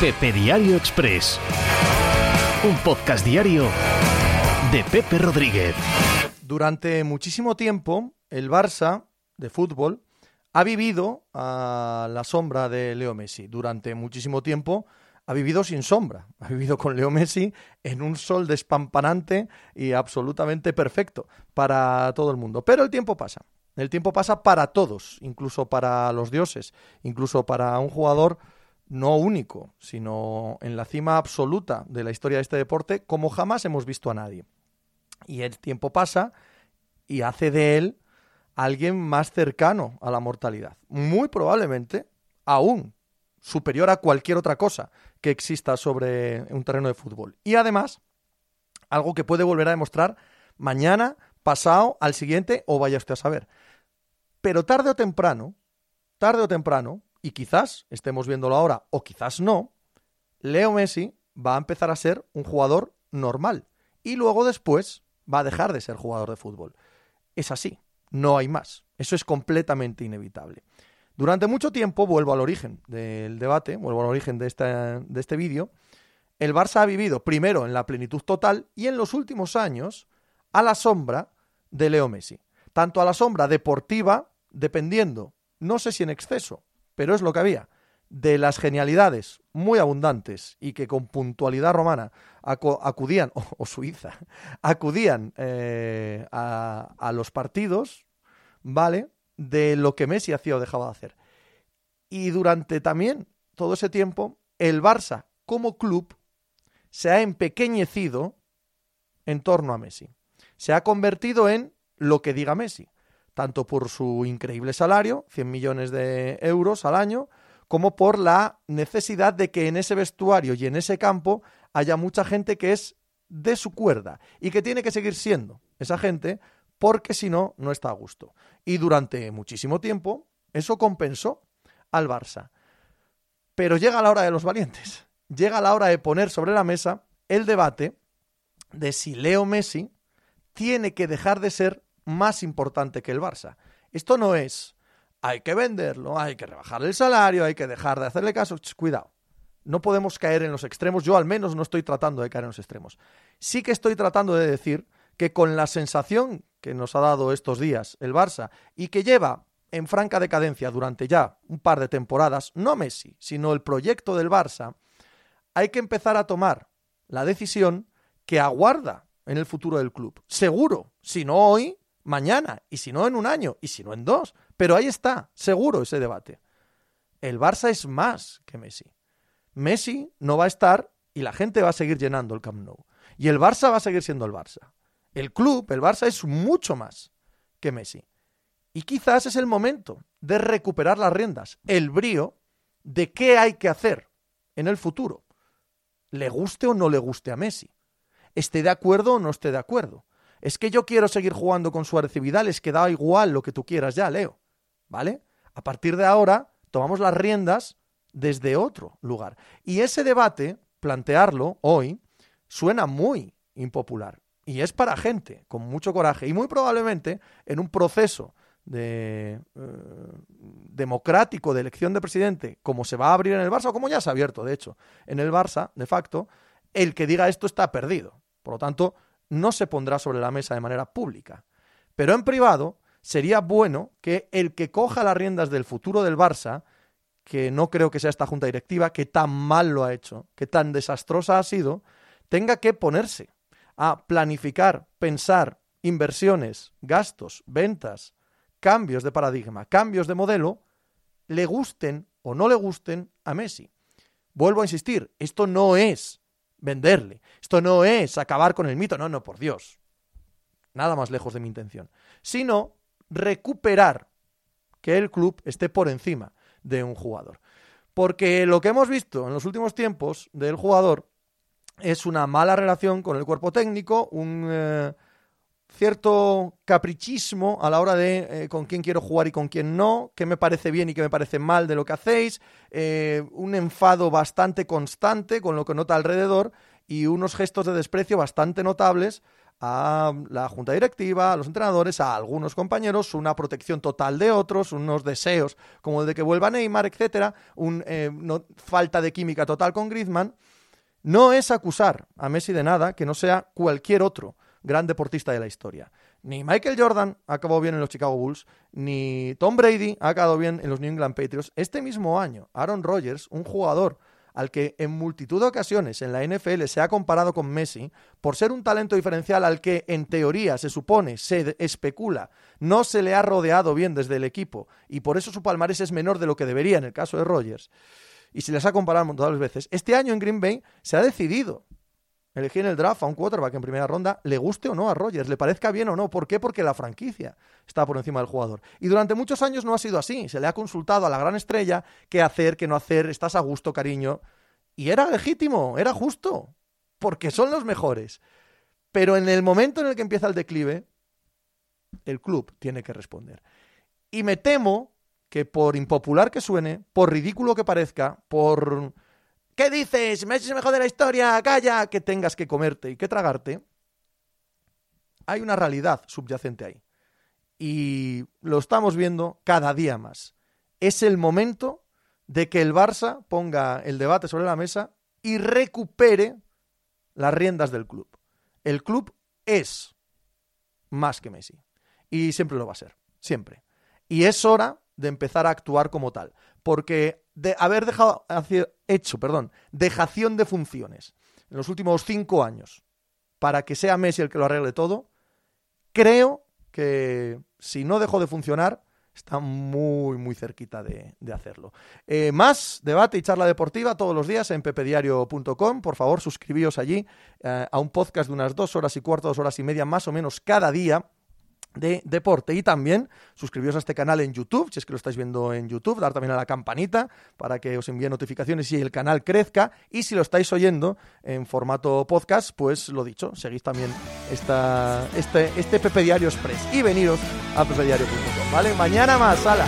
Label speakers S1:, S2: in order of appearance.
S1: Pepe Diario Express. Un podcast diario de Pepe Rodríguez.
S2: Durante muchísimo tiempo, el Barça de fútbol ha vivido a la sombra de Leo Messi. Durante muchísimo tiempo ha vivido sin sombra. Ha vivido con Leo Messi en un sol despampanante y absolutamente perfecto para todo el mundo. Pero el tiempo pasa. El tiempo pasa para todos, incluso para los dioses, incluso para un jugador no único, sino en la cima absoluta de la historia de este deporte, como jamás hemos visto a nadie. Y el tiempo pasa y hace de él alguien más cercano a la mortalidad. Muy probablemente aún superior a cualquier otra cosa que exista sobre un terreno de fútbol. Y además, algo que puede volver a demostrar mañana, pasado, al siguiente o vaya usted a saber. Pero tarde o temprano, tarde o temprano, y quizás estemos viéndolo ahora o quizás no, Leo Messi va a empezar a ser un jugador normal y luego después va a dejar de ser jugador de fútbol. Es así, no hay más. Eso es completamente inevitable. Durante mucho tiempo, vuelvo al origen del debate, vuelvo al origen de, de este vídeo, el Barça ha vivido primero en la plenitud total y en los últimos años a la sombra de Leo Messi. Tanto a la sombra deportiva, dependiendo, no sé si en exceso, pero es lo que había, de las genialidades muy abundantes y que con puntualidad romana acudían, o, suiza, acudían eh, a, a los partidos, ¿vale? De lo que Messi hacía o dejaba de hacer. Y durante también todo ese tiempo, el Barça como club se ha empequeñecido en torno a Messi. Se ha convertido en lo que diga Messi tanto por su increíble salario, 100 millones de euros al año, como por la necesidad de que en ese vestuario y en ese campo haya mucha gente que es de su cuerda y que tiene que seguir siendo esa gente porque si no, no está a gusto. Y durante muchísimo tiempo eso compensó al Barça. Pero llega la hora de los valientes, llega la hora de poner sobre la mesa el debate de si Leo Messi tiene que dejar de ser más importante que el Barça. Esto no es hay que venderlo, hay que rebajar el salario, hay que dejar de hacerle caso. cuidado, no podemos caer en los extremos. Yo al menos no estoy tratando de caer en los extremos. Sí que estoy tratando de decir que con la sensación que nos ha dado estos días el Barça y que lleva en franca decadencia durante ya un par de temporadas, no Messi, sino el proyecto del Barça, hay que empezar a tomar la decisión que aguarda en el futuro del club. Seguro, si no hoy, mañana, y si no en un año, y si no en dos. Pero ahí está, seguro ese debate. El Barça es más que Messi. Messi no va a estar y la gente va a seguir llenando el Camp Nou. Y el Barça va a seguir siendo el Barça. El club, el Barça, es mucho más que Messi. Y quizás es el momento de recuperar las riendas, el brío de qué hay que hacer en el futuro. Le guste o no le guste a Messi. Esté de acuerdo o no esté de acuerdo es que yo quiero seguir jugando con Suárez y Vidal, es que da igual lo que tú quieras ya, Leo. ¿Vale? A partir de ahora, tomamos las riendas desde otro lugar. Y ese debate, plantearlo hoy, suena muy impopular. Y es para gente con mucho coraje. Y muy probablemente en un proceso de, eh, democrático de elección de presidente, como se va a abrir en el Barça, o como ya se ha abierto, de hecho, en el Barça, de facto, el que diga esto está perdido. Por lo tanto, no se pondrá sobre la mesa de manera pública. Pero en privado sería bueno que el que coja las riendas del futuro del Barça, que no creo que sea esta junta directiva, que tan mal lo ha hecho, que tan desastrosa ha sido, tenga que ponerse a planificar, pensar inversiones, gastos, ventas, cambios de paradigma, cambios de modelo, le gusten o no le gusten a Messi. Vuelvo a insistir, esto no es venderle. Esto no es acabar con el mito, no, no, por Dios. Nada más lejos de mi intención. Sino recuperar que el club esté por encima de un jugador. Porque lo que hemos visto en los últimos tiempos del jugador es una mala relación con el cuerpo técnico, un eh, cierto caprichismo a la hora de eh, con quién quiero jugar y con quién no, qué me parece bien y qué me parece mal de lo que hacéis, eh, un enfado bastante constante con lo que nota alrededor y unos gestos de desprecio bastante notables a la junta directiva, a los entrenadores, a algunos compañeros, una protección total de otros, unos deseos como el de que vuelva Neymar, etcétera, un, eh, falta de química total con Griezmann. No es acusar a Messi de nada que no sea cualquier otro gran deportista de la historia. Ni Michael Jordan ha acabado bien en los Chicago Bulls, ni Tom Brady ha acabado bien en los New England Patriots. Este mismo año, Aaron Rodgers, un jugador al que en multitud de ocasiones en la NFL se ha comparado con Messi, por ser un talento diferencial al que en teoría se supone, se especula, no se le ha rodeado bien desde el equipo y por eso su palmarés es menor de lo que debería en el caso de Rodgers, y se les ha comparado muchas veces, este año en Green Bay se ha decidido elegir en el draft a un quarterback en primera ronda, le guste o no a Rodgers, le parezca bien o no. ¿Por qué? Porque la franquicia está por encima del jugador. Y durante muchos años no ha sido así. Se le ha consultado a la gran estrella qué hacer, qué no hacer, estás a gusto, cariño. Y era legítimo, era justo, porque son los mejores. Pero en el momento en el que empieza el declive, el club tiene que responder. Y me temo que por impopular que suene, por ridículo que parezca, por ¿Qué dices? Messi es mejor de la historia, calla, que tengas que comerte y que tragarte. Hay una realidad subyacente ahí. Y lo estamos viendo cada día más. Es el momento de que el Barça ponga el debate sobre la mesa y recupere las riendas del club. El club es más que Messi. Y siempre lo va a ser. Siempre. Y es hora de empezar a actuar como tal. Porque de haber dejado, hecho perdón, dejación de funciones en los últimos cinco años para que sea Messi el que lo arregle todo, creo que si no dejó de funcionar, está muy, muy cerquita de, hacerlo. Eh, más debate y charla deportiva todos los días en pepediario.com. Por favor, suscribíos allí eh, a un podcast de unas dos horas y cuarto, dos horas y media más o menos cada día de deporte. Y también suscribiros a este canal en YouTube, si es que lo estáis viendo en YouTube, dar también a la campanita para que os envíe notificaciones y el canal crezca. Y si lo estáis oyendo en formato podcast, pues lo dicho, seguís también esta, este, este Pepe Diario Express y veniros a pepediario.com, ¿vale? Mañana más, sala.